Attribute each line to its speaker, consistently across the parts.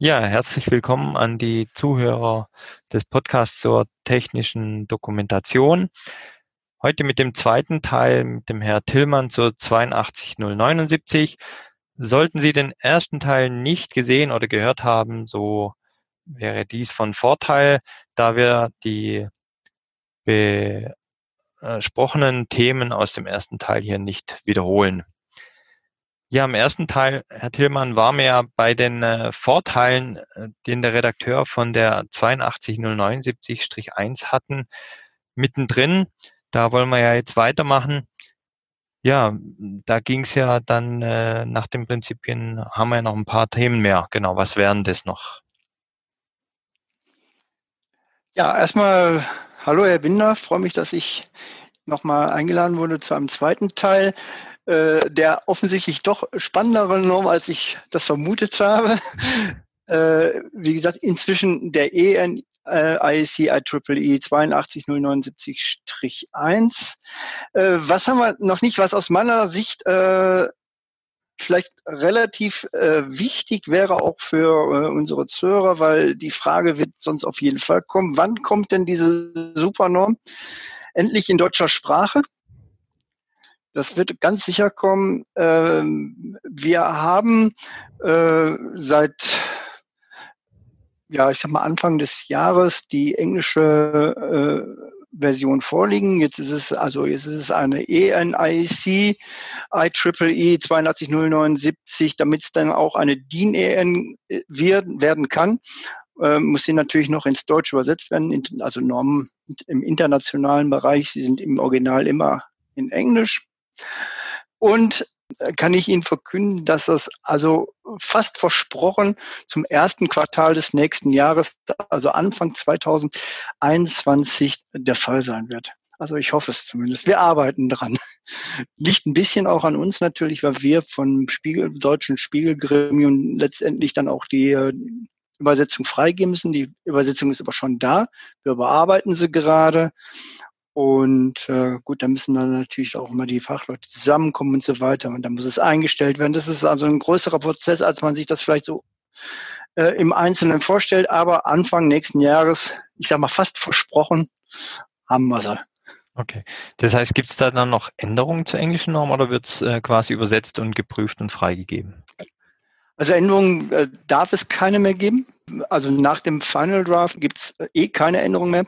Speaker 1: Ja, herzlich willkommen an die Zuhörer des Podcasts zur technischen Dokumentation. Heute mit dem zweiten Teil mit dem Herr Tillmann zur 82079. Sollten Sie den ersten Teil nicht gesehen oder gehört haben, so wäre dies von Vorteil, da wir die besprochenen Themen aus dem ersten Teil hier nicht wiederholen. Ja, im ersten Teil, Herr Tillmann, war mir ja bei den äh, Vorteilen, äh, den der Redakteur von der 82079-1 hatten, mittendrin. Da wollen wir ja jetzt weitermachen. Ja, da ging es ja dann äh, nach den Prinzipien, haben wir ja noch ein paar Themen mehr. Genau, was wären das noch?
Speaker 2: Ja, erstmal hallo Herr Binder, freue mich, dass ich nochmal eingeladen wurde zu einem zweiten Teil. Äh, der offensichtlich doch spannendere Norm, als ich das vermutet habe. äh, wie gesagt, inzwischen der EN äh, IEC IEEE 82079-1. Äh, was haben wir noch nicht, was aus meiner Sicht äh, vielleicht relativ äh, wichtig wäre auch für äh, unsere Zuhörer, weil die Frage wird sonst auf jeden Fall kommen, wann kommt denn diese Supernorm endlich in deutscher Sprache? Das wird ganz sicher kommen. Ähm, wir haben äh, seit ja, ich sag mal Anfang des Jahres die englische äh, Version vorliegen. Jetzt ist es also jetzt ist es eine ENIC IEEE 82079, damit es dann auch eine DIN EN werden kann. Äh, muss sie natürlich noch ins Deutsche übersetzt werden, also Normen im internationalen Bereich, sie sind im Original immer in Englisch. Und kann ich Ihnen verkünden, dass das also fast versprochen zum ersten Quartal des nächsten Jahres, also Anfang 2021, der Fall sein wird. Also ich hoffe es zumindest. Wir arbeiten dran. Liegt ein bisschen auch an uns natürlich, weil wir vom Spiegel, deutschen Spiegelgremium letztendlich dann auch die äh, Übersetzung freigeben müssen. Die Übersetzung ist aber schon da. Wir bearbeiten sie gerade. Und äh, gut, da müssen dann natürlich auch immer die Fachleute zusammenkommen und so weiter. Und dann muss es eingestellt werden. Das ist also ein größerer Prozess, als man sich das vielleicht so äh, im Einzelnen vorstellt. Aber Anfang nächsten Jahres, ich sage mal fast versprochen, haben wir sie.
Speaker 1: Okay. Das heißt, gibt es da dann noch Änderungen zur englischen Norm oder wird es äh, quasi übersetzt und geprüft und freigegeben?
Speaker 2: Also Änderungen äh, darf es keine mehr geben. Also nach dem Final Draft gibt es äh, eh keine Änderungen mehr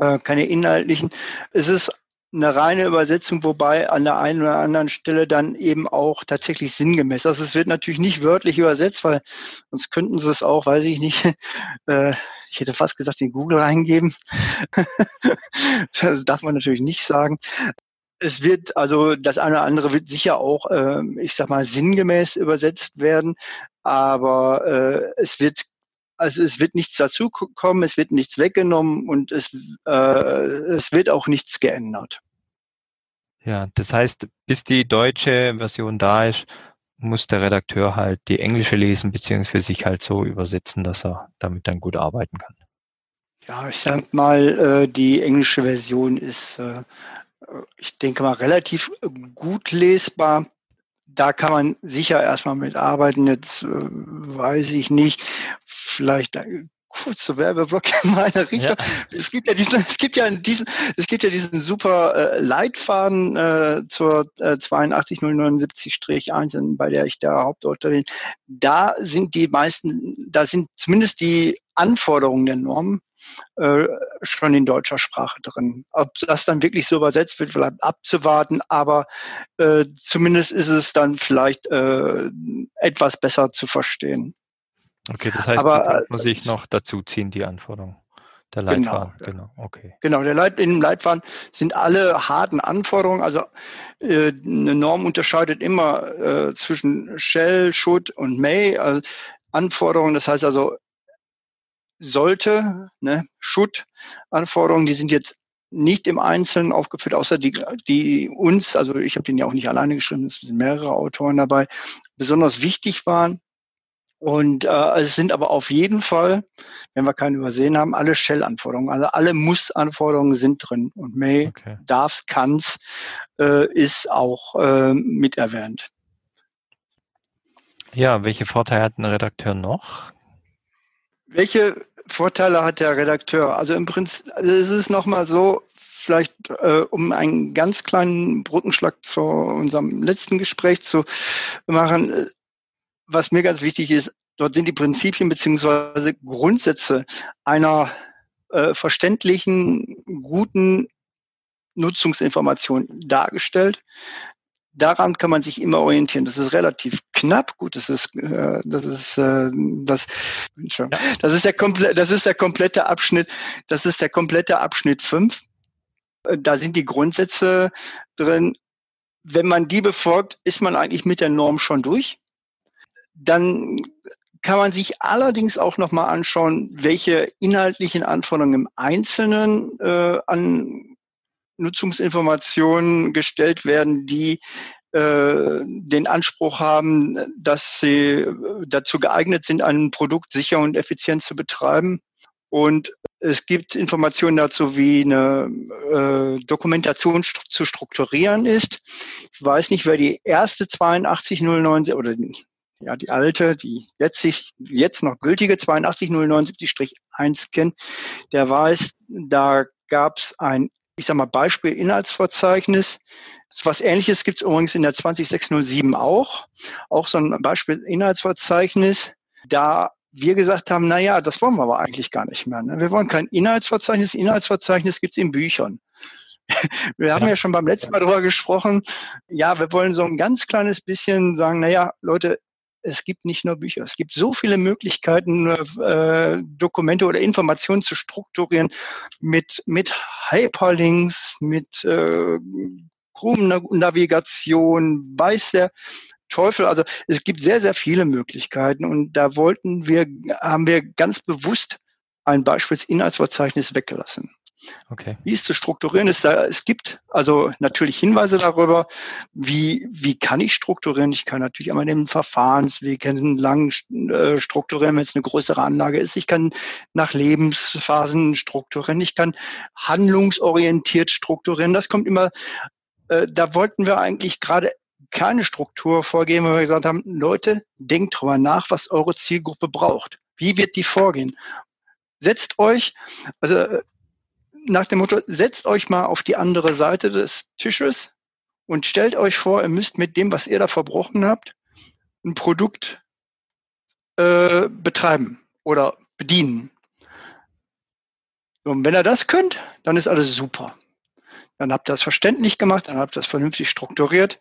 Speaker 2: äh, keine inhaltlichen. Es ist eine reine Übersetzung, wobei an der einen oder anderen Stelle dann eben auch tatsächlich sinngemäß. Also es wird natürlich nicht wörtlich übersetzt, weil sonst könnten sie es auch, weiß ich nicht, äh, ich hätte fast gesagt, in Google reingeben. das darf man natürlich nicht sagen. Es wird, also das eine oder andere wird sicher auch, äh, ich sag mal, sinngemäß übersetzt werden, aber äh, es wird also es wird nichts dazukommen, es wird nichts weggenommen und es, äh, es wird auch nichts geändert.
Speaker 1: Ja, das heißt, bis die deutsche Version da ist, muss der Redakteur halt die englische lesen, beziehungsweise sich halt so übersetzen, dass er damit dann gut arbeiten kann.
Speaker 2: Ja, ich sag mal, äh, die englische Version ist, äh, ich denke mal, relativ gut lesbar da kann man sicher erstmal mit arbeiten. Jetzt äh, weiß ich nicht, vielleicht ein kurzer Werbeblock in meine Richtung. Ja. Es gibt ja diesen, es gibt ja diesen, es gibt ja diesen super äh, Leitfaden äh, zur äh, 82079-1, bei der ich da Hauptautor bin. Da sind die meisten, da sind zumindest die Anforderungen der Normen äh, schon in deutscher Sprache drin. Ob das dann wirklich so übersetzt wird, bleibt abzuwarten, aber äh, zumindest ist es dann vielleicht äh, etwas besser zu verstehen.
Speaker 1: Okay, das heißt, aber, kann man sich noch dazu ziehen, die Anforderungen. Der genau, Leitfaden, genau, genau, okay.
Speaker 2: Genau, der Leit, in dem Leitfaden sind alle harten Anforderungen. Also äh, eine Norm unterscheidet immer äh, zwischen Shell, Should und May. Also Anforderungen, das heißt also sollte, ne, Should-Anforderungen, die sind jetzt nicht im Einzelnen aufgeführt, außer die, die uns, also ich habe den ja auch nicht alleine geschrieben, es sind mehrere Autoren dabei, besonders wichtig waren. Und äh, es sind aber auf jeden Fall, wenn wir keinen übersehen haben, alle Shell-Anforderungen, also alle Muss-Anforderungen sind drin. Und May, okay. darf's, kann's, äh, ist auch äh, mit erwähnt.
Speaker 1: Ja, welche Vorteile hat ein Redakteur noch?
Speaker 2: Welche Vorteile hat der Redakteur? Also im Prinzip also es ist nochmal so, vielleicht äh, um einen ganz kleinen Brückenschlag zu unserem letzten Gespräch zu machen, äh, was mir ganz wichtig ist, dort sind die Prinzipien beziehungsweise Grundsätze einer äh, verständlichen, guten Nutzungsinformation dargestellt. Daran kann man sich immer orientieren. Das ist relativ knapp. Gut, das ist äh, das ist äh, das ja. das ist der komplette das ist der komplette Abschnitt. Das ist der komplette Abschnitt 5. Äh, da sind die Grundsätze drin. Wenn man die befolgt, ist man eigentlich mit der Norm schon durch. Dann kann man sich allerdings auch nochmal anschauen, welche inhaltlichen Anforderungen im Einzelnen äh, an Nutzungsinformationen gestellt werden, die äh, den Anspruch haben, dass sie dazu geeignet sind, ein Produkt sicher und effizient zu betreiben. Und es gibt Informationen dazu, wie eine äh, Dokumentation zu strukturieren ist. Ich weiß nicht, wer die erste 8209 oder ja, die alte, die jetzt, sich, jetzt noch gültige 820970-1 kennt, der weiß, da gab es ein, ich sag mal, Beispiel-Inhaltsverzeichnis. Was ähnliches gibt es übrigens in der 20607 auch. Auch so ein Beispiel-Inhaltsverzeichnis. Da wir gesagt haben, na ja, das wollen wir aber eigentlich gar nicht mehr. Ne? Wir wollen kein Inhaltsverzeichnis. Inhaltsverzeichnis gibt es in Büchern. Wir haben ja. ja schon beim letzten Mal darüber gesprochen. Ja, wir wollen so ein ganz kleines bisschen sagen, na ja, Leute, es gibt nicht nur Bücher. Es gibt so viele Möglichkeiten, äh, Dokumente oder Informationen zu strukturieren mit, mit Hyperlinks, mit äh, Chrome-Navigation, weiß der Teufel. Also es gibt sehr, sehr viele Möglichkeiten und da wollten wir, haben wir ganz bewusst ein Beispielsinhaltsverzeichnis weggelassen. Okay. Wie es zu strukturieren ist, da, es gibt also natürlich Hinweise darüber, wie, wie kann ich strukturieren. Ich kann natürlich einmal den Verfahrensweg lang äh, strukturieren, wenn es eine größere Anlage ist. Ich kann nach Lebensphasen strukturieren. Ich kann handlungsorientiert strukturieren. Das kommt immer, äh, da wollten wir eigentlich gerade keine Struktur vorgeben, weil wir gesagt haben, Leute, denkt drüber nach, was eure Zielgruppe braucht. Wie wird die vorgehen? Setzt euch, also nach dem Motto, setzt euch mal auf die andere Seite des Tisches und stellt euch vor, ihr müsst mit dem, was ihr da verbrochen habt, ein Produkt äh, betreiben oder bedienen. Und wenn ihr das könnt, dann ist alles super. Dann habt ihr das verständlich gemacht, dann habt ihr das vernünftig strukturiert.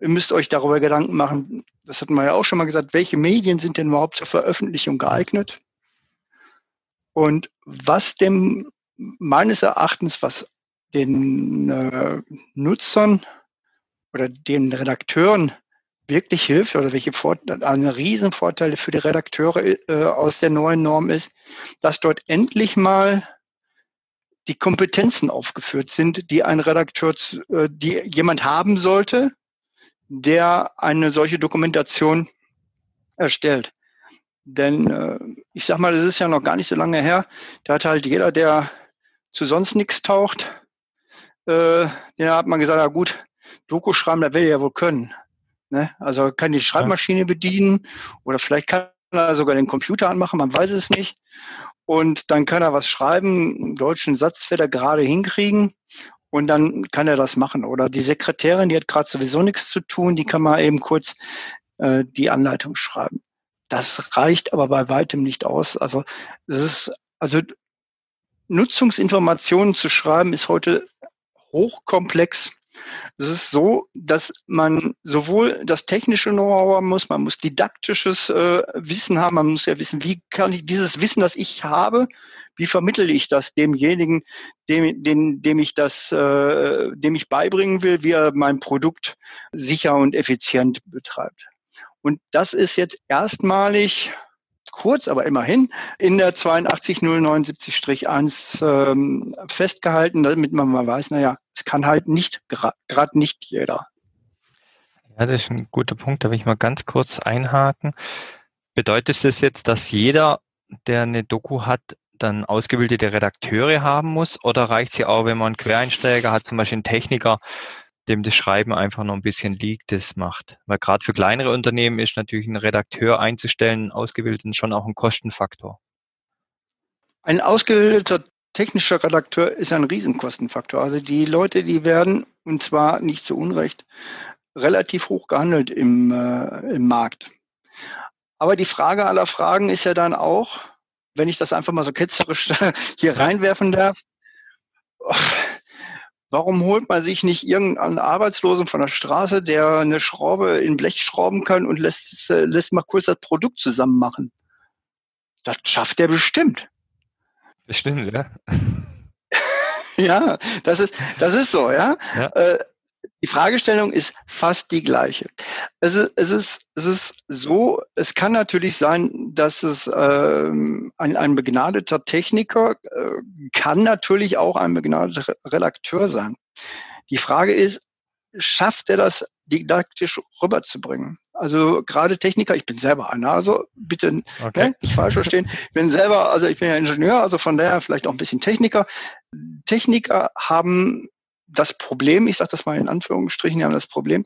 Speaker 2: Ihr müsst euch darüber Gedanken machen, das hatten wir ja auch schon mal gesagt, welche Medien sind denn überhaupt zur Veröffentlichung geeignet? Und was dem meines Erachtens, was den äh, Nutzern oder den Redakteuren wirklich hilft oder welche Vorteile, eine Riesenvorteile für die Redakteure äh, aus der neuen Norm ist, dass dort endlich mal die Kompetenzen aufgeführt sind, die ein Redakteur, äh, die jemand haben sollte, der eine solche Dokumentation erstellt. Denn äh, ich sag mal, das ist ja noch gar nicht so lange her. Da hat halt jeder, der zu sonst nichts taucht, äh, den hat man gesagt, ja gut, Doku schreiben, da will er ja wohl können. Ne? Also kann die Schreibmaschine bedienen oder vielleicht kann er sogar den Computer anmachen, man weiß es nicht. Und dann kann er was schreiben, einen deutschen Satz wird er gerade hinkriegen und dann kann er das machen. Oder die Sekretärin, die hat gerade sowieso nichts zu tun, die kann mal eben kurz äh, die Anleitung schreiben. Das reicht aber bei weitem nicht aus. Also es ist, also Nutzungsinformationen zu schreiben ist heute hochkomplex. Es ist so, dass man sowohl das technische Know-how haben muss, man muss didaktisches äh, Wissen haben, man muss ja wissen, wie kann ich dieses Wissen, das ich habe, wie vermittle ich das demjenigen, dem, dem, dem ich das, äh, dem ich beibringen will, wie er mein Produkt sicher und effizient betreibt. Und das ist jetzt erstmalig kurz, aber immerhin in der 82079-1 ähm, festgehalten, damit man mal weiß, naja, es kann halt nicht, gerade nicht jeder.
Speaker 1: Ja, das ist ein guter Punkt, da will ich mal ganz kurz einhaken. Bedeutet das jetzt, dass jeder, der eine Doku hat, dann ausgebildete Redakteure haben muss? Oder reicht ja auch, wenn man einen Quereinsteiger hat, zum Beispiel einen Techniker, dem das Schreiben einfach noch ein bisschen liegt, das macht. Weil gerade für kleinere Unternehmen ist natürlich ein Redakteur einzustellen, ausgebildeten, schon auch ein Kostenfaktor.
Speaker 2: Ein ausgebildeter technischer Redakteur ist ein Riesenkostenfaktor. Also die Leute, die werden, und zwar nicht zu Unrecht, relativ hoch gehandelt im, äh, im Markt. Aber die Frage aller Fragen ist ja dann auch, wenn ich das einfach mal so ketzerisch hier reinwerfen darf, warum holt man sich nicht irgendeinen Arbeitslosen von der Straße, der eine Schraube in Blech schrauben kann und lässt, äh, lässt mal kurz das Produkt zusammen machen? Das schafft er bestimmt.
Speaker 1: Bestimmt, ja.
Speaker 2: ja, das ist, das ist so, ja. ja. Äh, die Fragestellung ist fast die gleiche. Es ist, es ist, es ist so, es kann natürlich sein, dass es ähm, ein, ein begnadeter Techniker äh, kann natürlich auch ein begnadeter Redakteur sein. Die Frage ist, schafft er das didaktisch rüberzubringen? Also gerade Techniker, ich bin selber einer, also bitte okay. ne, nicht falsch verstehen. Ich bin selber, also ich bin ja Ingenieur, also von daher vielleicht auch ein bisschen Techniker. Techniker haben das Problem, ich sage das mal in Anführungsstrichen, die haben das Problem,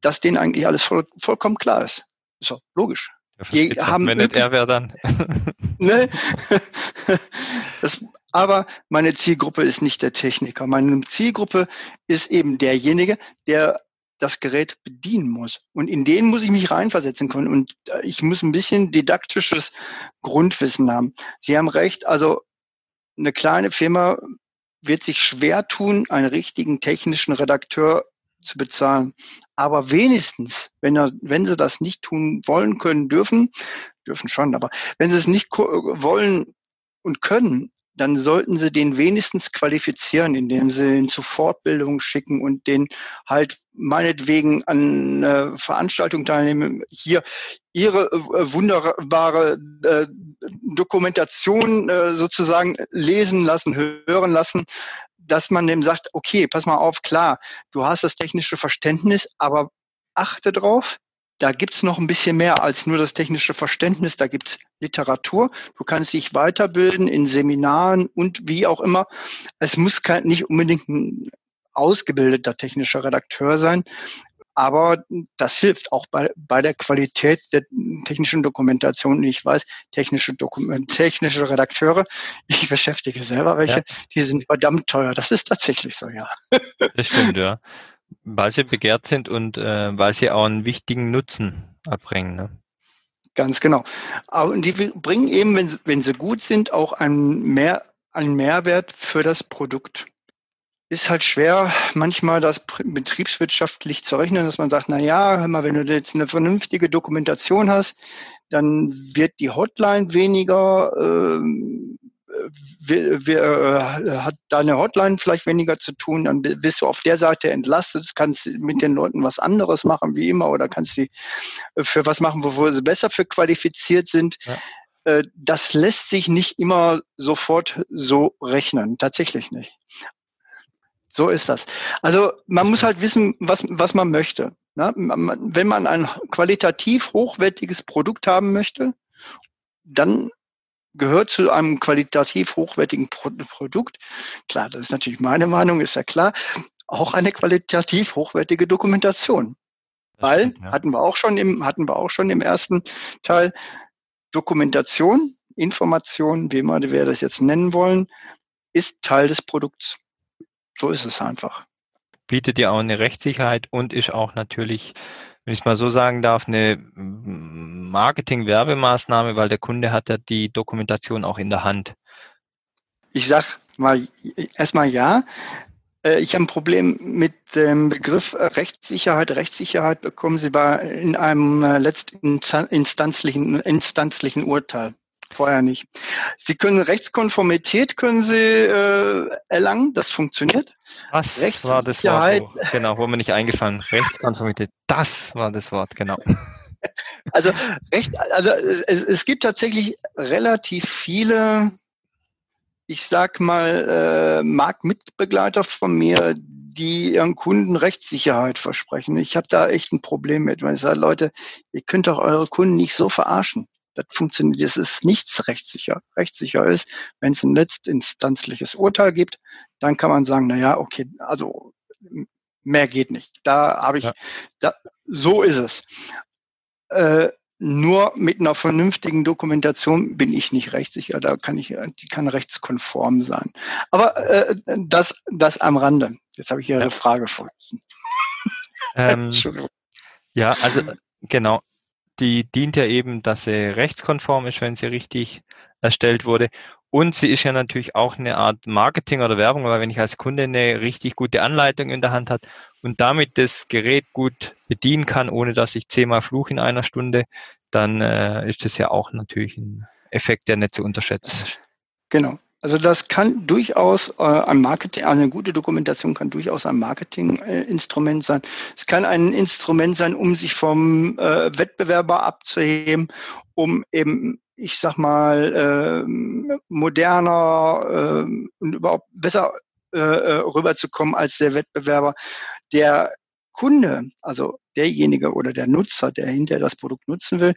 Speaker 2: dass denen eigentlich alles voll, vollkommen klar ist. Ist doch logisch.
Speaker 1: Die haben wenn nicht er wäre dann.
Speaker 2: ne? das, aber meine Zielgruppe ist nicht der Techniker. Meine Zielgruppe ist eben derjenige, der das Gerät bedienen muss. Und in den muss ich mich reinversetzen können. Und äh, ich muss ein bisschen didaktisches Grundwissen haben. Sie haben recht, also eine kleine Firma wird sich schwer tun, einen richtigen technischen Redakteur zu bezahlen. Aber wenigstens, wenn, er, wenn sie das nicht tun wollen, können, dürfen, dürfen schon, aber wenn sie es nicht wollen und können, dann sollten sie den wenigstens qualifizieren, indem sie ihn zu Fortbildungen schicken und den halt meinetwegen an äh, Veranstaltungen teilnehmen. Hier ihre äh, wunderbare äh, Dokumentation äh, sozusagen lesen lassen, hören lassen, dass man dem sagt, okay, pass mal auf, klar, du hast das technische Verständnis, aber achte drauf, da gibt's noch ein bisschen mehr als nur das technische Verständnis. Da gibt's Literatur. Du kannst dich weiterbilden in Seminaren und wie auch immer. Es muss kein, nicht unbedingt ein ausgebildeter technischer Redakteur sein. Aber das hilft auch bei, bei der Qualität der technischen Dokumentation. Ich weiß, technische, Dokument, technische Redakteure, ich beschäftige selber welche, ja. die sind verdammt teuer. Das ist tatsächlich so, ja.
Speaker 1: Das stimmt, ja weil sie begehrt sind und äh, weil sie auch einen wichtigen Nutzen erbringen. Ne?
Speaker 2: Ganz genau. Und die bringen eben, wenn, wenn sie gut sind, auch einen, mehr, einen Mehrwert für das Produkt. Ist halt schwer, manchmal das betriebswirtschaftlich zu rechnen, dass man sagt, na ja, mal, wenn du jetzt eine vernünftige Dokumentation hast, dann wird die Hotline weniger, ähm, wir, wir, äh, hat deine Hotline vielleicht weniger zu tun, dann bist du auf der Seite entlastet, kannst mit den Leuten was anderes machen, wie immer, oder kannst sie äh, für was machen, wo sie besser für qualifiziert sind. Ja. Äh, das lässt sich nicht immer sofort so rechnen, tatsächlich nicht. So ist das. Also man muss halt wissen, was, was man möchte. Ne? Wenn man ein qualitativ hochwertiges Produkt haben möchte, dann gehört zu einem qualitativ hochwertigen Pro Produkt. Klar, das ist natürlich meine Meinung, ist ja klar. Auch eine qualitativ hochwertige Dokumentation. Weil, stimmt, ja. hatten wir auch schon im, hatten wir auch schon im ersten Teil, Dokumentation, Information, wie immer wir das jetzt nennen wollen, ist Teil des Produkts. So ist es einfach.
Speaker 1: Bietet ja auch eine Rechtssicherheit und ist auch natürlich wenn ich mal so sagen darf, eine Marketing-Werbemaßnahme, weil der Kunde hat ja die Dokumentation auch in der Hand.
Speaker 2: Ich sag mal erstmal ja. Äh, ich habe ein Problem mit dem Begriff Rechtssicherheit. Rechtssicherheit bekommen Sie bei in einem äh, letztinstanzlichen instanzlichen Urteil vorher nicht. Sie können Rechtskonformität können Sie äh, erlangen, das funktioniert.
Speaker 1: Das war das Wort, wo, genau, wo mir nicht eingefallen. Rechtskonformität, das war das Wort, genau.
Speaker 2: Also recht, also es, es gibt tatsächlich relativ viele, ich sag mal, äh, Marktmitbegleiter von mir, die ihren Kunden Rechtssicherheit versprechen. Ich habe da echt ein Problem mit, weil ich sage, Leute, ihr könnt doch eure Kunden nicht so verarschen. Das funktioniert, das ist nichts rechtssicher. Rechtssicher ist, wenn es ein letztinstanzliches Urteil gibt, dann kann man sagen, na ja, okay, also mehr geht nicht. Da habe ich, ja. da, so ist es. Äh, nur mit einer vernünftigen Dokumentation bin ich nicht rechtssicher. Da kann ich, die kann rechtskonform sein. Aber äh, das, das am Rande. Jetzt habe ich Ihre ja. Frage vergessen.
Speaker 1: Ähm, ja, also genau. Die dient ja eben, dass sie rechtskonform ist, wenn sie richtig erstellt wurde. Und sie ist ja natürlich auch eine Art Marketing oder Werbung, weil wenn ich als Kunde eine richtig gute Anleitung in der Hand hat und damit das Gerät gut bedienen kann, ohne dass ich zehnmal fluche in einer Stunde, dann äh, ist das ja auch natürlich ein Effekt, der nicht zu unterschätzen ist.
Speaker 2: Genau. Also das kann durchaus äh, ein Marketing, eine gute Dokumentation kann durchaus ein Marketinginstrument äh, sein. Es kann ein Instrument sein, um sich vom äh, Wettbewerber abzuheben, um eben, ich sag mal, äh, moderner äh, und überhaupt besser äh, äh, rüberzukommen als der Wettbewerber. Der Kunde, also derjenige oder der Nutzer, der hinter das Produkt nutzen will,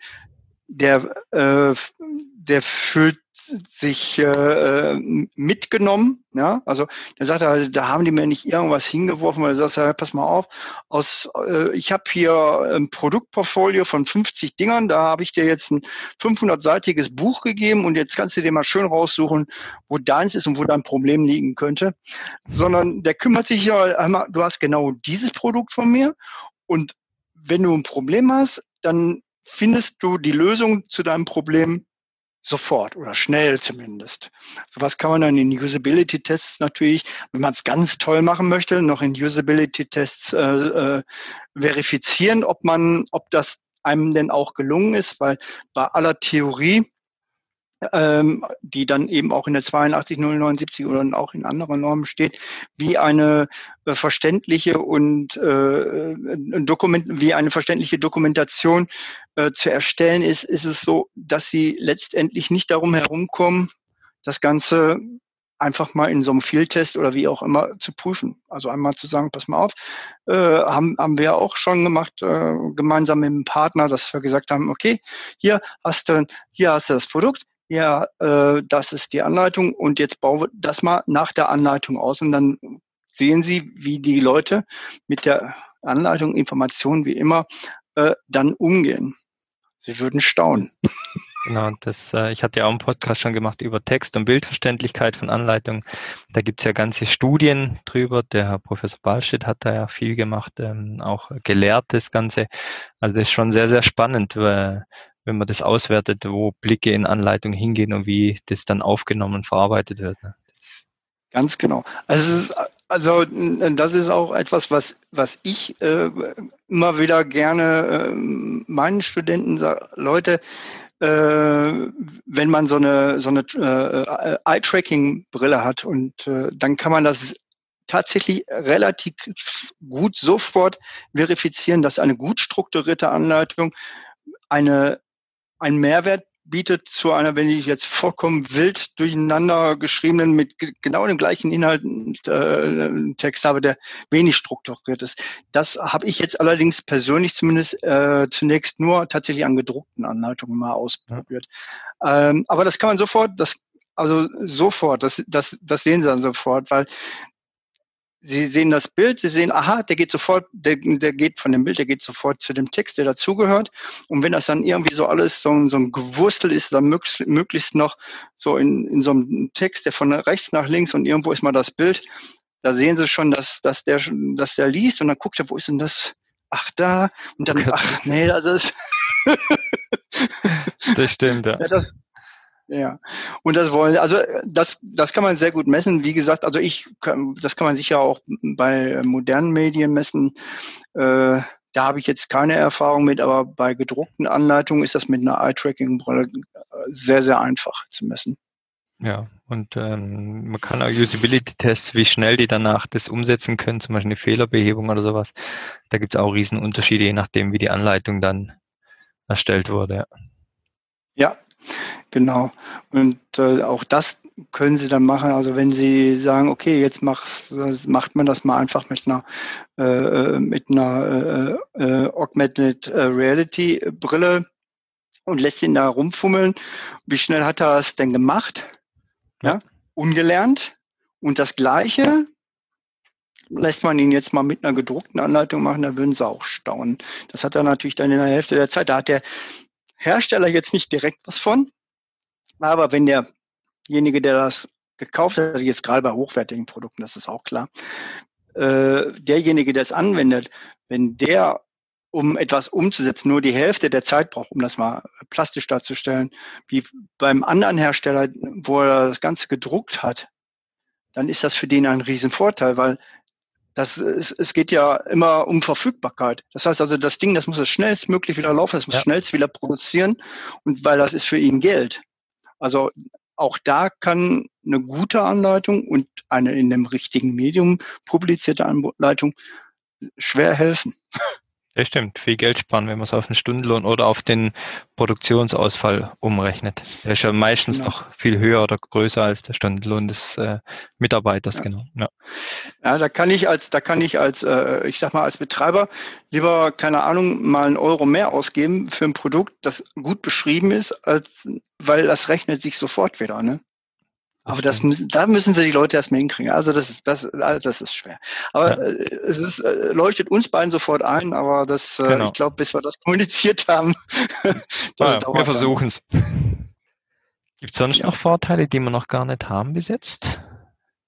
Speaker 2: der, äh, der fühlt sich äh, mitgenommen. Ja, also der sagt er, da haben die mir nicht irgendwas hingeworfen, weil er sagt, pass mal auf, aus, äh, ich habe hier ein Produktportfolio von 50 Dingern, da habe ich dir jetzt ein 500-seitiges Buch gegeben und jetzt kannst du dir mal schön raussuchen, wo deins ist und wo dein Problem liegen könnte. Sondern der kümmert sich ja einmal, du hast genau dieses Produkt von mir und wenn du ein Problem hast, dann findest du die Lösung zu deinem Problem sofort oder schnell zumindest. Sowas kann man dann in Usability-Tests natürlich, wenn man es ganz toll machen möchte, noch in Usability-Tests äh, äh, verifizieren, ob man, ob das einem denn auch gelungen ist, weil bei aller Theorie ähm, die dann eben auch in der 82079 oder auch in anderen Normen steht, wie eine äh, verständliche und äh, Dokument, wie eine verständliche Dokumentation äh, zu erstellen ist, ist es so, dass sie letztendlich nicht darum herumkommen, das Ganze einfach mal in so einem Fieldtest oder wie auch immer zu prüfen. Also einmal zu sagen, pass mal auf, äh, haben, haben wir auch schon gemacht, äh, gemeinsam mit dem Partner, dass wir gesagt haben, okay, hier hast du, hier hast du das Produkt, ja, äh, das ist die Anleitung und jetzt baue das mal nach der Anleitung aus und dann sehen Sie, wie die Leute mit der Anleitung, Informationen wie immer, äh, dann umgehen. Sie würden staunen.
Speaker 1: Genau, das, äh, ich hatte ja auch einen Podcast schon gemacht über Text- und Bildverständlichkeit von Anleitungen. Da gibt's ja ganze Studien drüber. Der Herr Professor Ballstedt hat da ja viel gemacht, ähm, auch gelehrt das Ganze. Also das ist schon sehr, sehr spannend, weil wenn man das auswertet, wo Blicke in Anleitung hingehen und wie das dann aufgenommen und verarbeitet wird. Ne?
Speaker 2: Ganz genau. Also, also das ist auch etwas, was, was ich äh, immer wieder gerne äh, meinen Studenten sage, Leute, äh, wenn man so eine, so eine äh, Eye-Tracking-Brille hat und äh, dann kann man das tatsächlich relativ gut sofort verifizieren, dass eine gut strukturierte Anleitung eine einen Mehrwert bietet zu einer, wenn ich jetzt vollkommen wild durcheinander geschriebenen, mit genau dem gleichen Inhalt äh, Text habe, der wenig strukturiert ist. Das habe ich jetzt allerdings persönlich zumindest äh, zunächst nur tatsächlich an gedruckten Anleitungen mal ausprobiert. Ja. Ähm, aber das kann man sofort, das also sofort, das, das, das sehen Sie dann sofort, weil Sie sehen das Bild, Sie sehen, aha, der geht sofort, der, der geht von dem Bild, der geht sofort zu dem Text, der dazugehört. Und wenn das dann irgendwie so alles so, so ein Gewurstel ist, dann möglichst, möglichst noch so in, in so einem Text, der von rechts nach links und irgendwo ist mal das Bild, da sehen Sie schon, dass, dass, der, dass der liest und dann guckt er, wo ist denn das? Ach, da. Und dann, ach, nee, das ist.
Speaker 1: das stimmt, ja.
Speaker 2: ja das, ja, und das wollen, also das, das kann man sehr gut messen. Wie gesagt, also ich, das kann man sicher auch bei modernen Medien messen. Äh, da habe ich jetzt keine Erfahrung mit, aber bei gedruckten Anleitungen ist das mit einer Eye-Tracking-Brille sehr, sehr einfach zu messen.
Speaker 1: Ja, und ähm, man kann auch Usability-Tests, wie schnell die danach das umsetzen können, zum Beispiel eine Fehlerbehebung oder sowas. Da gibt es auch Riesenunterschiede, je nachdem, wie die Anleitung dann erstellt wurde.
Speaker 2: Ja, ja Genau. Und äh, auch das können Sie dann machen. Also wenn Sie sagen, okay, jetzt mach's, macht man das mal einfach mit einer äh, äh mit einer äh, äh, Augmented äh, Reality Brille und lässt ihn da rumfummeln. Wie schnell hat er es denn gemacht? Ja, ungelernt. Und das Gleiche lässt man ihn jetzt mal mit einer gedruckten Anleitung machen, da würden Sie auch staunen. Das hat er natürlich dann in der Hälfte der Zeit. Da hat er Hersteller jetzt nicht direkt was von, aber wenn derjenige, der das gekauft hat, jetzt gerade bei hochwertigen Produkten, das ist auch klar, äh, derjenige, der es anwendet, wenn der um etwas umzusetzen, nur die Hälfte der Zeit braucht, um das mal plastisch darzustellen, wie beim anderen Hersteller, wo er das Ganze gedruckt hat, dann ist das für den ein Riesenvorteil, weil das ist, es geht ja immer um Verfügbarkeit. Das heißt also, das Ding, das muss es schnellstmöglich wieder laufen, das muss ja. schnellst wieder produzieren und weil das ist für ihn Geld. Also auch da kann eine gute Anleitung und eine in dem richtigen Medium publizierte Anleitung schwer helfen.
Speaker 1: Das stimmt, viel Geld sparen, wenn man es auf den Stundenlohn oder auf den Produktionsausfall umrechnet. Der ist ja meistens genau. noch viel höher oder größer als der Stundenlohn des äh, Mitarbeiters,
Speaker 2: ja.
Speaker 1: genau.
Speaker 2: Ja. ja, da kann ich als, da kann ich als, äh, ich sag mal, als Betreiber lieber, keine Ahnung, mal einen Euro mehr ausgeben für ein Produkt, das gut beschrieben ist, als, weil das rechnet sich sofort wieder, ne? Aber das, da müssen sie die Leute erstmal hinkriegen. Also das ist, das, das ist schwer. Aber ja. Äh, es ist, äh, leuchtet uns beiden sofort ein, aber das, äh, genau. ich glaube, bis wir das kommuniziert haben.
Speaker 1: das ja, wir versuchen es. Gibt es sonst ja. noch Vorteile, die wir noch gar nicht haben bis jetzt?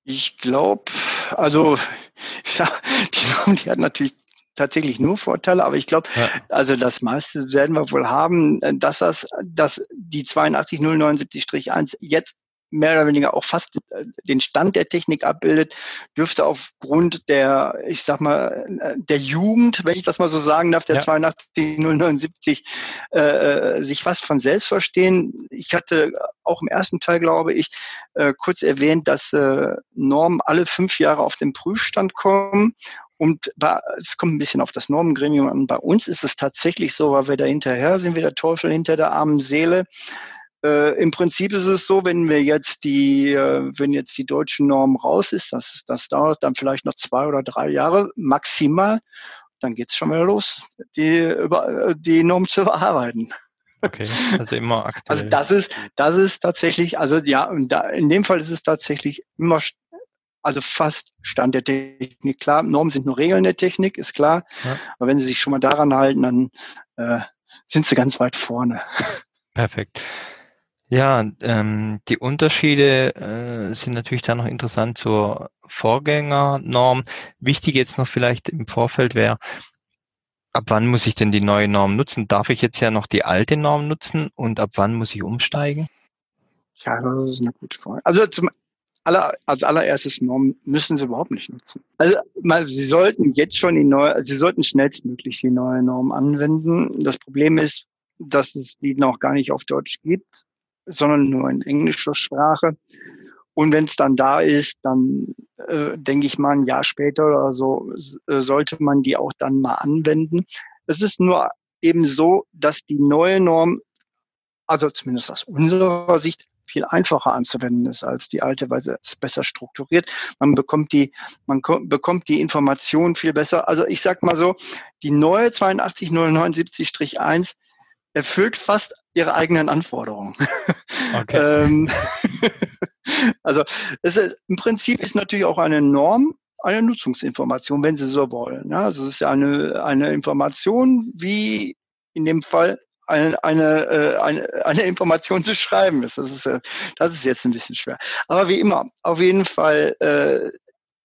Speaker 2: Ich glaube, also ja, die, die hat natürlich tatsächlich nur Vorteile, aber ich glaube, ja. also das meiste werden wir wohl haben, dass das, dass die 82079-1 jetzt mehr oder weniger auch fast äh, den Stand der Technik abbildet, dürfte aufgrund der, ich sag mal, äh, der Jugend, wenn ich das mal so sagen darf, der ja. 82079, äh, äh, sich fast von selbst verstehen. Ich hatte auch im ersten Teil, glaube ich, äh, kurz erwähnt, dass äh, Normen alle fünf Jahre auf den Prüfstand kommen und bei, es kommt ein bisschen auf das Normengremium an. Bei uns ist es tatsächlich so, weil wir da hinterher sind, wie der Teufel hinter der armen Seele. Äh, Im Prinzip ist es so, wenn wir jetzt die, äh, wenn jetzt die deutsche Norm raus ist, das, das dauert dann vielleicht noch zwei oder drei Jahre maximal, dann geht's schon wieder los, die, über, die Norm zu überarbeiten.
Speaker 1: Okay, also immer aktuell.
Speaker 2: Also das ist, das ist tatsächlich, also ja, da, in dem Fall ist es tatsächlich immer, also fast Stand der Technik. Klar, Normen sind nur Regeln der Technik, ist klar. Ja. Aber wenn Sie sich schon mal daran halten, dann äh, sind Sie ganz weit vorne.
Speaker 1: Perfekt. Ja, ähm, die Unterschiede äh, sind natürlich dann noch interessant zur Vorgängernorm. Wichtig jetzt noch vielleicht im Vorfeld wäre, ab wann muss ich denn die neue Norm nutzen? Darf ich jetzt ja noch die alte Norm nutzen und ab wann muss ich umsteigen?
Speaker 2: Ja, das ist eine gute Frage. Also zum aller, als allererstes Norm müssen Sie überhaupt nicht nutzen. Also mal, Sie sollten jetzt schon die neue, Sie sollten schnellstmöglich die neue Norm anwenden. Das Problem ist, dass es die noch gar nicht auf Deutsch gibt sondern nur in englischer Sprache. Und wenn es dann da ist, dann äh, denke ich mal, ein Jahr später oder so äh, sollte man die auch dann mal anwenden. Es ist nur eben so, dass die neue Norm, also zumindest aus unserer Sicht, viel einfacher anzuwenden ist als die alte, weil sie ist besser strukturiert. Man bekommt die, man bekommt die Informationen viel besser. Also ich sag mal so, die neue 82079-1 erfüllt fast ihre eigenen Anforderungen. Okay. ähm, also es ist, im Prinzip ist natürlich auch eine Norm eine Nutzungsinformation, wenn Sie so wollen. Ja, also es ist ja eine, eine Information, wie in dem Fall eine, eine, äh, eine, eine Information zu schreiben ist. Das ist, das ist jetzt ein bisschen schwer. Aber wie immer, auf jeden Fall äh,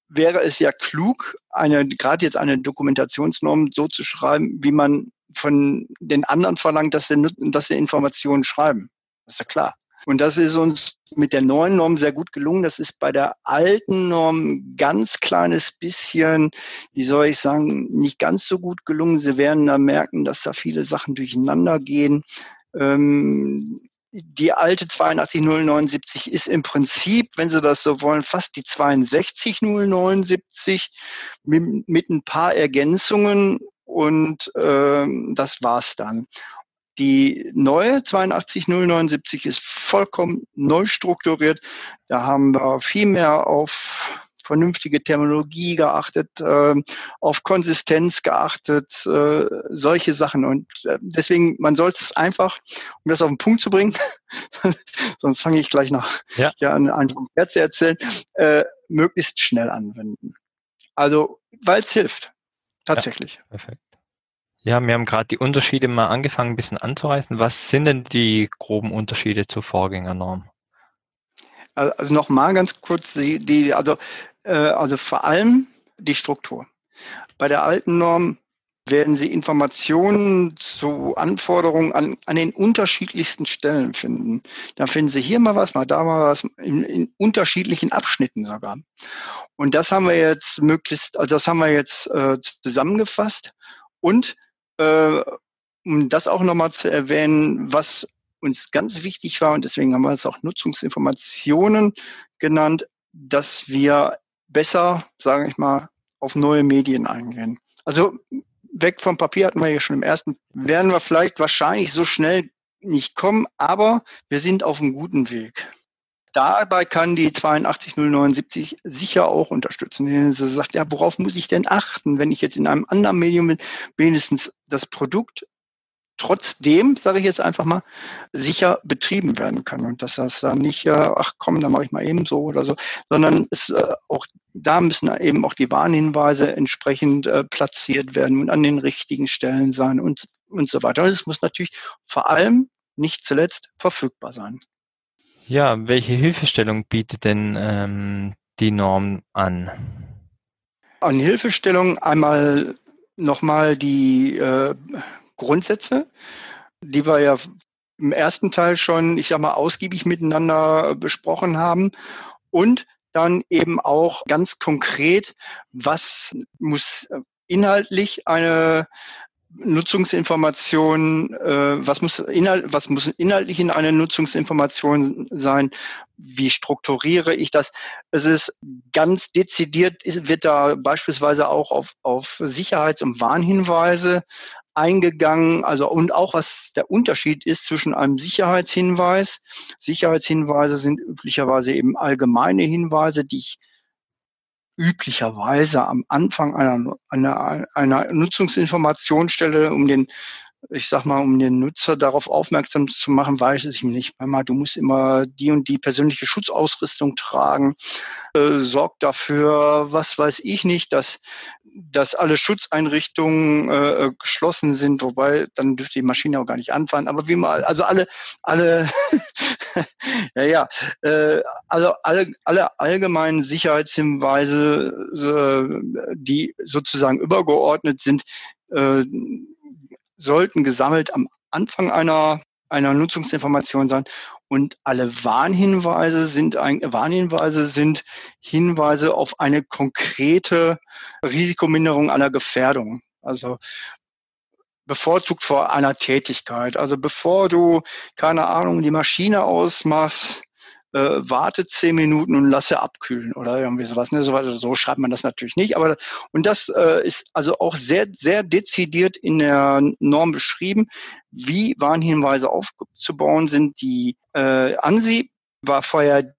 Speaker 2: wäre es ja klug, eine, gerade jetzt eine Dokumentationsnorm so zu schreiben, wie man von den anderen verlangt, dass sie, dass sie Informationen schreiben. Das ist ja klar. Und das ist uns mit der neuen Norm sehr gut gelungen. Das ist bei der alten Norm ganz kleines bisschen, wie soll ich sagen, nicht ganz so gut gelungen. Sie werden da merken, dass da viele Sachen durcheinander gehen. Ähm, die alte 82079 ist im Prinzip, wenn Sie das so wollen, fast die 62079 mit, mit ein paar Ergänzungen und ähm, das war's dann. Die neue 82079 ist vollkommen neu strukturiert. Da haben wir viel mehr auf vernünftige Terminologie geachtet, äh, auf Konsistenz geachtet, äh, solche Sachen. Und äh, deswegen, man sollte es einfach, um das auf den Punkt zu bringen, sonst fange ich gleich noch ja. ja an, an vom Pferd zu erzählen, äh, möglichst schnell anwenden. Also, weil es hilft. Tatsächlich. Ja, perfekt.
Speaker 1: Ja, wir haben gerade die Unterschiede mal angefangen, ein bisschen anzureißen. Was sind denn die groben Unterschiede zur Vorgängernorm?
Speaker 2: Also, also nochmal ganz kurz, die, die, also, äh, also vor allem die Struktur. Bei der alten Norm werden Sie Informationen zu Anforderungen an, an den unterschiedlichsten Stellen finden. Da finden Sie hier mal was, mal da mal was, in, in unterschiedlichen Abschnitten sogar. Und das haben wir jetzt möglichst, also das haben wir jetzt äh, zusammengefasst und äh, um das auch nochmal zu erwähnen, was uns ganz wichtig war, und deswegen haben wir es auch Nutzungsinformationen genannt, dass wir besser, sage ich mal, auf neue Medien eingehen. Also weg vom Papier hatten wir ja schon im ersten, werden wir vielleicht wahrscheinlich so schnell nicht kommen, aber wir sind auf einem guten Weg. Dabei kann die 82079 sicher auch unterstützen. Sie sagt, ja, worauf muss ich denn achten, wenn ich jetzt in einem anderen Medium wenigstens das Produkt trotzdem, sage ich jetzt einfach mal, sicher betrieben werden kann und dass das dann nicht, äh, ach komm, dann mache ich mal eben so oder so, sondern es äh, auch da müssen eben auch die Warnhinweise entsprechend äh, platziert werden und an den richtigen Stellen sein und und so weiter. Und es muss natürlich vor allem nicht zuletzt verfügbar sein.
Speaker 1: Ja, welche Hilfestellung bietet denn ähm, die Norm an?
Speaker 2: An Hilfestellung einmal nochmal die äh, Grundsätze, die wir ja im ersten Teil schon, ich sag mal, ausgiebig miteinander besprochen haben. Und dann eben auch ganz konkret, was muss inhaltlich eine Nutzungsinformation, äh, was muss inhalt, was muss inhaltlich in einer Nutzungsinformation sein? Wie strukturiere ich das? Es ist ganz dezidiert, wird da beispielsweise auch auf, auf Sicherheits- und Warnhinweise eingegangen, also und auch was der Unterschied ist zwischen einem Sicherheitshinweis. Sicherheitshinweise sind üblicherweise eben allgemeine Hinweise, die ich üblicherweise am Anfang einer, einer, einer Nutzungsinformation stelle, um den ich sag mal, um den Nutzer darauf aufmerksam zu machen, weiß ich nicht. Mama, du musst immer die und die persönliche Schutzausrüstung tragen. Äh, sorg dafür, was weiß ich nicht, dass, dass alle Schutzeinrichtungen äh, geschlossen sind, wobei dann dürfte die Maschine auch gar nicht anfahren. Aber wie mal, also alle, alle, ja, ja, äh, also alle, alle allgemeinen Sicherheitshinweise, äh, die sozusagen übergeordnet sind, äh, sollten gesammelt am Anfang einer, einer Nutzungsinformation sein. Und alle Warnhinweise sind, Warnhinweise sind Hinweise auf eine konkrete Risikominderung einer Gefährdung. Also bevorzugt vor einer Tätigkeit. Also bevor du, keine Ahnung, die Maschine ausmachst, äh, warte zehn Minuten und lasse abkühlen oder irgendwie sowas. Ne? So, also so schreibt man das natürlich nicht. Aber und das äh, ist also auch sehr, sehr dezidiert in der Norm beschrieben, wie Warnhinweise aufzubauen sind. Die äh, ANSI war vorher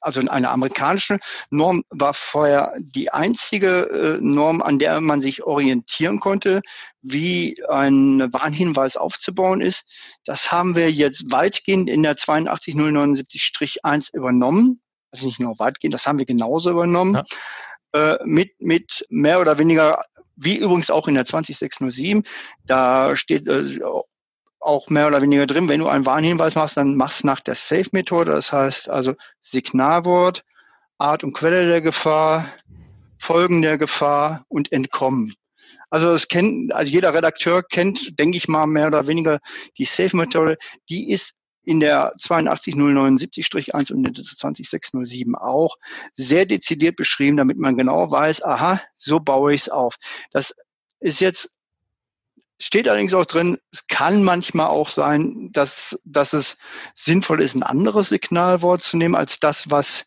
Speaker 2: also in einer amerikanischen Norm war vorher die einzige äh, Norm, an der man sich orientieren konnte, wie ein Warnhinweis aufzubauen ist. Das haben wir jetzt weitgehend in der 82079-1 übernommen. Also nicht nur weitgehend, das haben wir genauso übernommen. Ja. Äh, mit, mit mehr oder weniger wie übrigens auch in der 20607, da steht äh, auch mehr oder weniger drin. Wenn du einen Warnhinweis machst, dann machst nach der Safe-Methode. Das heißt also Signalwort, Art und Quelle der Gefahr, Folgen der Gefahr und Entkommen. Also es kennt, also jeder Redakteur kennt, denke ich mal, mehr oder weniger die Safe-Methode. Die ist in der 82079-1 und in der 20607 auch sehr dezidiert beschrieben, damit man genau weiß, aha, so baue ich es auf. Das ist jetzt Steht allerdings auch drin, es kann manchmal auch sein, dass, dass es sinnvoll ist, ein anderes Signalwort zu nehmen als das, was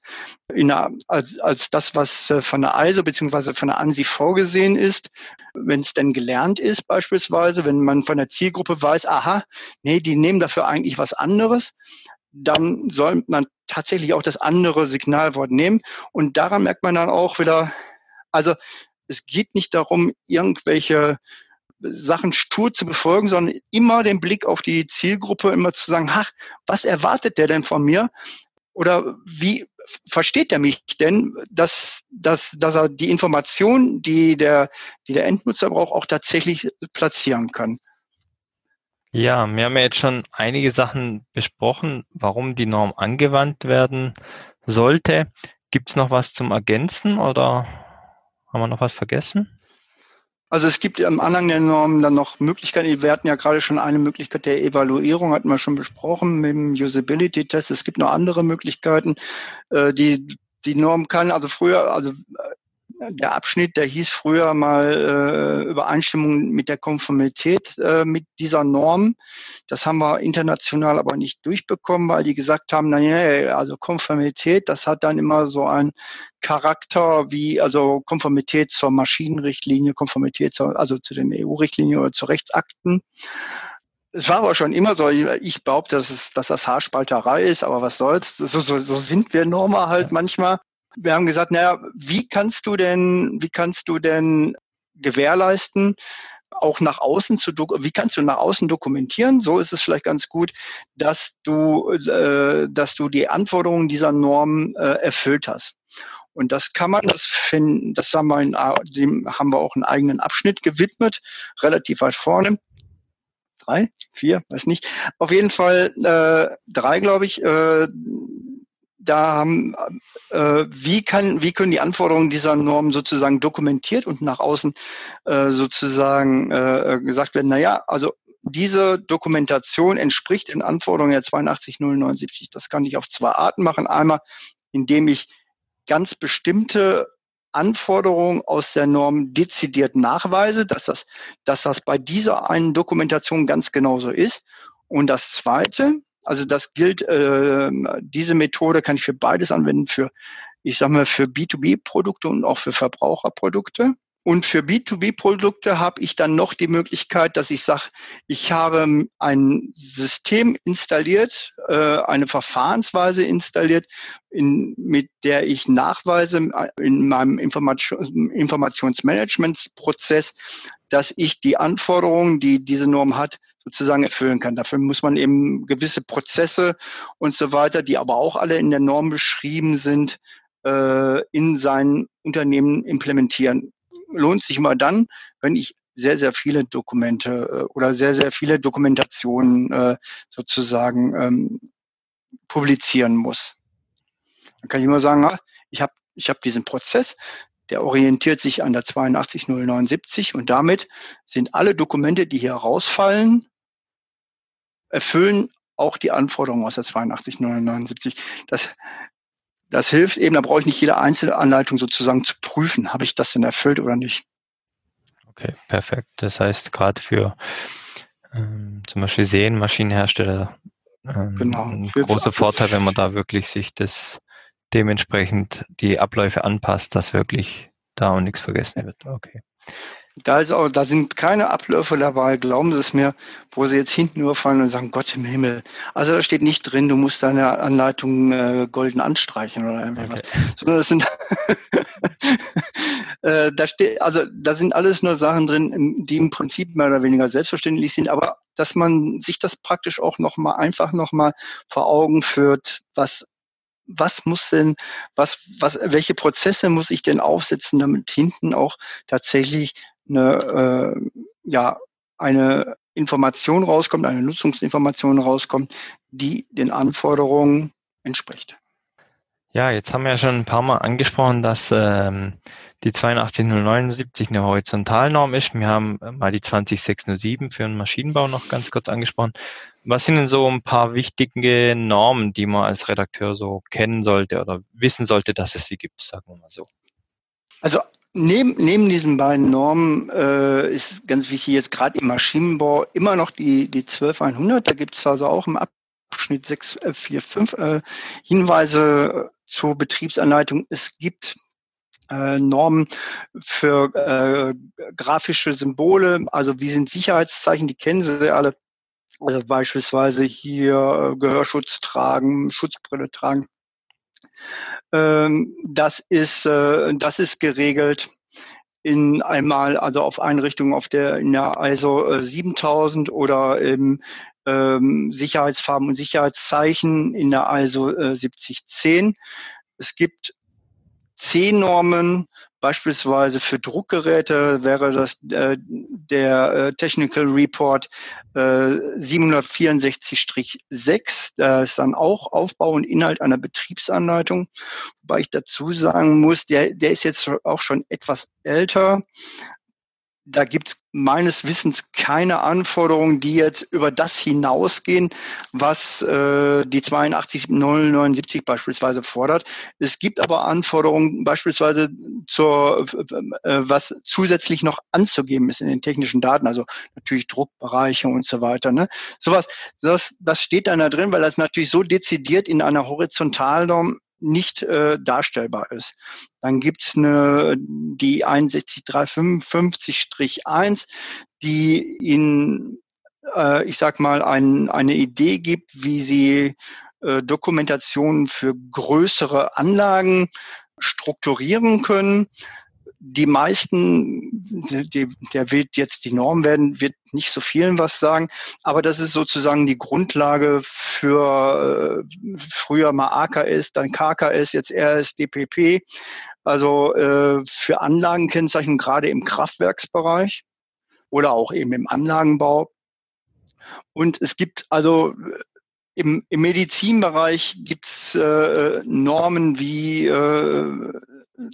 Speaker 2: in einer, als, als das, was äh, von der ISO bzw. von der ANSI vorgesehen ist. Wenn es denn gelernt ist, beispielsweise, wenn man von der Zielgruppe weiß, aha, nee, die nehmen dafür eigentlich was anderes, dann soll man tatsächlich auch das andere Signalwort nehmen. Und daran merkt man dann auch wieder, also es geht nicht darum, irgendwelche Sachen stur zu befolgen, sondern immer den Blick auf die Zielgruppe, immer zu sagen, ach, was erwartet der denn von mir? Oder wie versteht er mich denn, dass, dass, dass er die Information, die der, die der Endnutzer braucht, auch tatsächlich platzieren kann?
Speaker 1: Ja, wir haben ja jetzt schon einige Sachen besprochen, warum die Norm angewandt werden sollte. Gibt es noch was zum Ergänzen oder haben wir noch was vergessen?
Speaker 2: Also es gibt im Anhang der Normen dann noch Möglichkeiten. Wir hatten ja gerade schon eine Möglichkeit der Evaluierung, hatten wir schon besprochen mit dem Usability-Test. Es gibt noch andere Möglichkeiten, äh, die die Norm kann. Also früher, also der Abschnitt, der hieß früher mal äh, Übereinstimmung mit der Konformität äh, mit dieser Norm. Das haben wir international aber nicht durchbekommen, weil die gesagt haben, naja, also Konformität, das hat dann immer so einen Charakter wie, also Konformität zur Maschinenrichtlinie, Konformität zur, also zu den EU-Richtlinien oder zu Rechtsakten. Es war aber schon immer so, ich behaupte, dass, es, dass das Haarspalterei ist, aber was soll's, so, so, so sind wir Norma halt manchmal wir haben gesagt, naja, wie kannst du denn, wie kannst du denn gewährleisten, auch nach außen zu, wie kannst du nach außen dokumentieren? So ist es vielleicht ganz gut, dass du, äh, dass du die Anforderungen dieser Norm äh, erfüllt hast. Und das kann man, das finden, das haben wir, in, dem haben wir auch einen eigenen Abschnitt gewidmet, relativ weit vorne. Drei, vier, weiß nicht. Auf jeden Fall äh, drei, glaube ich. Äh, da haben, äh, wie, kann, wie können die Anforderungen dieser Norm sozusagen dokumentiert und nach außen äh, sozusagen äh, gesagt werden, naja, also diese Dokumentation entspricht den Anforderungen der 82079. Das kann ich auf zwei Arten machen. Einmal, indem ich ganz bestimmte Anforderungen aus der Norm dezidiert nachweise, dass das, dass das bei dieser einen Dokumentation ganz genauso ist. Und das Zweite, also das gilt, äh, diese Methode kann ich für beides anwenden, für, ich sage mal, für B2B-Produkte und auch für Verbraucherprodukte. Und für B2B-Produkte habe ich dann noch die Möglichkeit, dass ich sage, ich habe ein System installiert, äh, eine Verfahrensweise installiert, in, mit der ich nachweise in meinem Information, Informationsmanagementprozess, dass ich die Anforderungen, die diese Norm hat, sozusagen erfüllen kann. Dafür muss man eben gewisse Prozesse und so weiter, die aber auch alle in der Norm beschrieben sind, äh, in sein Unternehmen implementieren. Lohnt sich immer dann, wenn ich sehr, sehr viele Dokumente äh, oder sehr, sehr viele Dokumentationen äh, sozusagen ähm, publizieren muss. Dann kann ich immer sagen, ich habe ich hab diesen Prozess, der orientiert sich an der 82079 und damit sind alle Dokumente, die hier rausfallen, erfüllen auch die Anforderungen aus der 82079. Das, das hilft eben, da brauche ich nicht jede einzelne Anleitung sozusagen zu prüfen, habe ich das denn erfüllt oder nicht.
Speaker 1: Okay, perfekt. Das heißt, gerade für ähm, zum Beispiel Serienmaschinenhersteller ähm, genau. ein großer Vorteil, wenn man da wirklich sich das dementsprechend die Abläufe anpasst, dass wirklich da auch nichts vergessen wird. Okay.
Speaker 2: Da, ist auch, da sind keine Abläufe dabei, glauben Sie es mir, wo Sie jetzt hinten überfallen und sagen, Gott im Himmel. Also da steht nicht drin, du musst deine Anleitung äh, golden anstreichen oder irgendwas. Okay. Sondern das sind äh, da steht, also da sind alles nur Sachen drin, die im Prinzip mehr oder weniger selbstverständlich sind, aber dass man sich das praktisch auch nochmal einfach nochmal vor Augen führt, was was muss denn, was, was, welche Prozesse muss ich denn aufsetzen, damit hinten auch tatsächlich eine, äh, ja, eine Information rauskommt, eine Nutzungsinformation rauskommt, die den Anforderungen entspricht.
Speaker 1: Ja, jetzt haben wir ja schon ein paar Mal angesprochen, dass ähm, die 82079 eine Horizontalnorm ist. Wir haben mal die 20607 für den Maschinenbau noch ganz kurz angesprochen. Was sind denn so ein paar wichtige Normen, die man als Redakteur so kennen sollte oder wissen sollte, dass es sie gibt, sagen wir mal so?
Speaker 2: Also neben, neben diesen beiden Normen äh, ist ganz wichtig jetzt gerade im Maschinenbau immer noch die, die 12100. Da gibt es also auch im Abschnitt 645 äh, Hinweise zur Betriebsanleitung. Es gibt äh, Normen für äh, grafische Symbole, also wie sind Sicherheitszeichen, die kennen Sie alle. Also beispielsweise hier äh, Gehörschutz tragen, Schutzbrille tragen. Ähm, das ist, äh, das ist geregelt in einmal, also auf Einrichtungen auf der, in der ISO 7000 äh, oder im ähm, Sicherheitsfarben und Sicherheitszeichen in der ISO 7010. Es gibt C-Normen, beispielsweise für Druckgeräte wäre das äh, der äh, Technical Report äh, 764-6. Da ist dann auch Aufbau und Inhalt einer Betriebsanleitung. Wobei ich dazu sagen muss, der, der ist jetzt auch schon etwas älter da gibt es meines Wissens keine Anforderungen, die jetzt über das hinausgehen, was äh, die 82079 beispielsweise fordert. Es gibt aber Anforderungen beispielsweise zur, äh, was zusätzlich noch anzugeben ist in den technischen Daten, also natürlich Druckbereiche und so weiter. Ne? Sowas, das, das steht dann da drin, weil das natürlich so dezidiert in einer Horizontalnorm nicht äh, darstellbar ist. Dann gibt's eine, die 61355-1, die in, äh, ich sag mal, ein, eine Idee gibt, wie sie äh, Dokumentationen für größere Anlagen strukturieren können die meisten, die, der wird jetzt die Norm werden, wird nicht so vielen was sagen, aber das ist sozusagen die Grundlage für äh, früher mal AKS, dann KKS, jetzt RSDPP, also äh, für Anlagenkennzeichen, gerade im Kraftwerksbereich oder auch eben im Anlagenbau. Und es gibt also im, im Medizinbereich gibt es äh, Normen wie äh,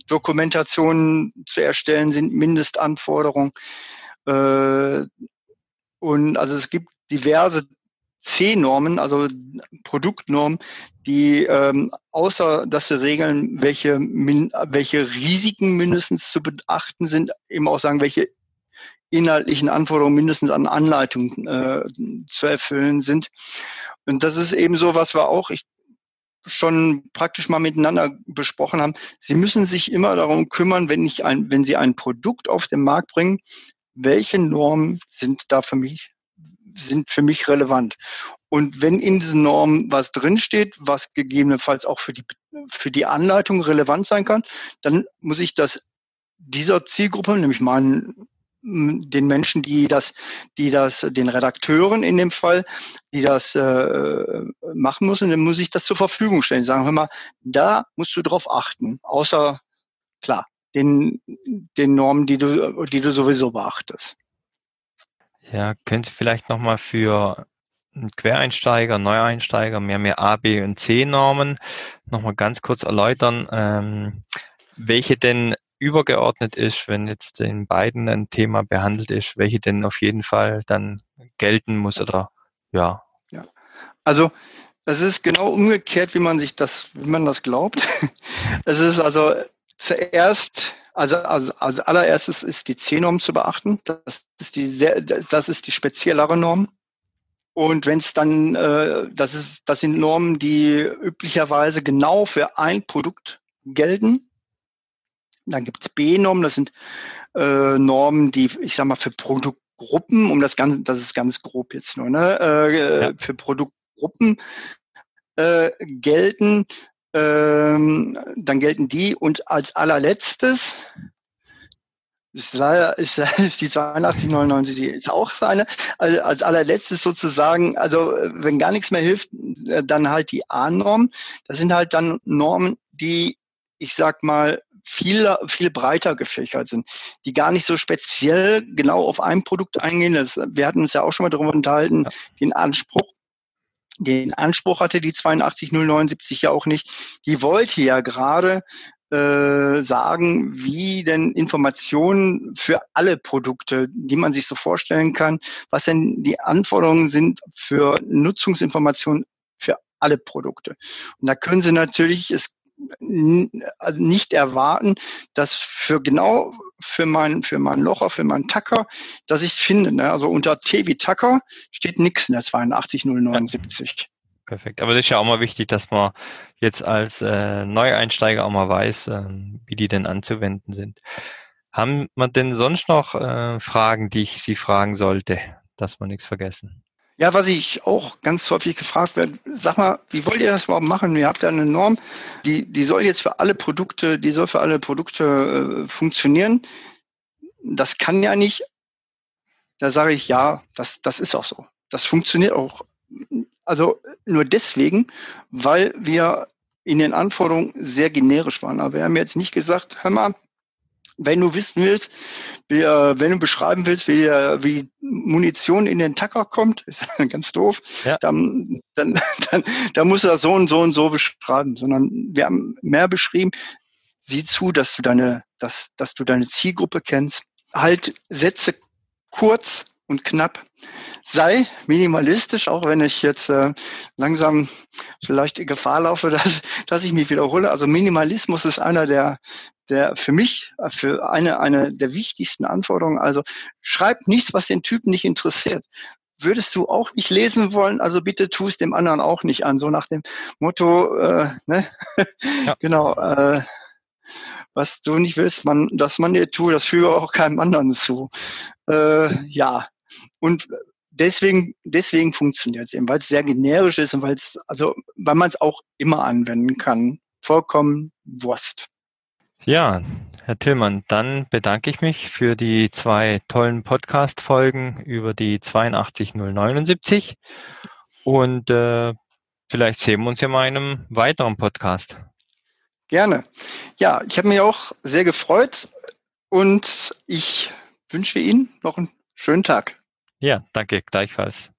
Speaker 2: Dokumentationen zu erstellen sind Mindestanforderungen. Äh, und also es gibt diverse C-Normen, also Produktnormen, die ähm, außer dass sie regeln, welche, min, welche Risiken mindestens zu beachten sind, eben auch sagen, welche inhaltlichen Anforderungen mindestens an Anleitungen äh, zu erfüllen sind. Und das ist eben so, was wir auch, ich schon praktisch mal miteinander besprochen haben. Sie müssen sich immer darum kümmern, wenn ich ein, wenn Sie ein Produkt auf den Markt bringen, welche Normen sind da für mich, sind für mich relevant? Und wenn in diesen Normen was drinsteht, was gegebenenfalls auch für die, für die Anleitung relevant sein kann, dann muss ich das dieser Zielgruppe, nämlich meinen den Menschen, die das, die das, den Redakteuren in dem Fall, die das äh, machen müssen, dann muss ich das zur Verfügung stellen. Sagen wir mal, da musst du drauf achten, außer klar den, den Normen, die du, die du sowieso beachtest.
Speaker 1: Ja, könnt ihr vielleicht nochmal für Quereinsteiger, Neueinsteiger, mehr mehr A, B und C Normen nochmal ganz kurz erläutern, ähm, welche denn übergeordnet ist, wenn jetzt in beiden ein Thema behandelt ist, welche denn auf jeden Fall dann gelten muss oder ja.
Speaker 2: Ja, also es ist genau umgekehrt, wie man sich das, wie man das glaubt. Es ist also zuerst, also, also als allererstes ist die C-Norm zu beachten. Das ist die sehr, das ist die speziellere Norm. Und wenn es dann, äh, das ist, das sind Normen, die üblicherweise genau für ein Produkt gelten. Dann gibt es B-Normen, das sind äh, Normen, die, ich sag mal, für Produktgruppen, um das Ganze, das ist ganz grob jetzt nur, ne, äh, ja. für Produktgruppen äh, gelten. Ähm, dann gelten die und als allerletztes ist leider ist, ist die 8299 die ist auch seine. Also als allerletztes sozusagen, also wenn gar nichts mehr hilft, äh, dann halt die A-Norm. Das sind halt dann Normen, die ich sag mal, viel, viel breiter gefächert sind, die gar nicht so speziell genau auf ein Produkt eingehen. Das, wir hatten uns ja auch schon mal darüber unterhalten, ja. den Anspruch. Den Anspruch hatte die 82079 ja auch nicht. Die wollte ja gerade äh, sagen, wie denn Informationen für alle Produkte, die man sich so vorstellen kann, was denn die Anforderungen sind für Nutzungsinformationen für alle Produkte. Und da können Sie natürlich, es also nicht erwarten, dass für genau für mein, für mein Locher, für meinen Tacker, dass ich finde. Ne? Also unter T wie Tacker steht nichts in der 82079.
Speaker 1: Perfekt. Aber das ist ja auch mal wichtig, dass man jetzt als äh, Neueinsteiger auch mal weiß, äh, wie die denn anzuwenden sind. Haben wir denn sonst noch äh, Fragen, die ich Sie fragen sollte, dass wir nichts vergessen?
Speaker 2: Ja, was ich auch ganz häufig gefragt werde, sag mal, wie wollt ihr das überhaupt machen? Ihr habt ja eine Norm, die, die soll jetzt für alle Produkte, die soll für alle Produkte äh, funktionieren. Das kann ja nicht. Da sage ich, ja, das, das ist auch so. Das funktioniert auch. Also nur deswegen, weil wir in den Anforderungen sehr generisch waren. Aber wir haben jetzt nicht gesagt, hör mal, wenn du wissen willst, wie, äh, wenn du beschreiben willst, wie, äh, wie Munition in den Tacker kommt, ist ganz doof, ja. dann, dann, dann, dann muss er so und so und so beschreiben, sondern wir haben mehr beschrieben, sieh zu, dass du deine, dass, dass du deine Zielgruppe kennst. Halt Sätze kurz und knapp. Sei minimalistisch, auch wenn ich jetzt äh, langsam vielleicht in Gefahr laufe, dass, dass ich mich wiederhole. Also Minimalismus ist einer der, der für mich, für eine, eine der wichtigsten Anforderungen. Also schreib nichts, was den Typen nicht interessiert. Würdest du auch nicht lesen wollen, also bitte tu es dem anderen auch nicht an. So nach dem Motto, äh, ne? Ja. genau, äh, was du nicht willst, man, dass man dir tut, das füge auch keinem anderen zu. Äh, ja, und deswegen, deswegen funktioniert es eben, weil es sehr generisch ist und weil es, also, weil man es auch immer anwenden kann. Vollkommen Wurst.
Speaker 1: Ja, Herr Tillmann, dann bedanke ich mich für die zwei tollen Podcast-Folgen über die 82079 und äh, vielleicht sehen wir uns ja mal in einem weiteren Podcast.
Speaker 2: Gerne. Ja, ich habe mich auch sehr gefreut und ich wünsche Ihnen noch einen schönen Tag.
Speaker 1: Ja, danke, gleichfalls.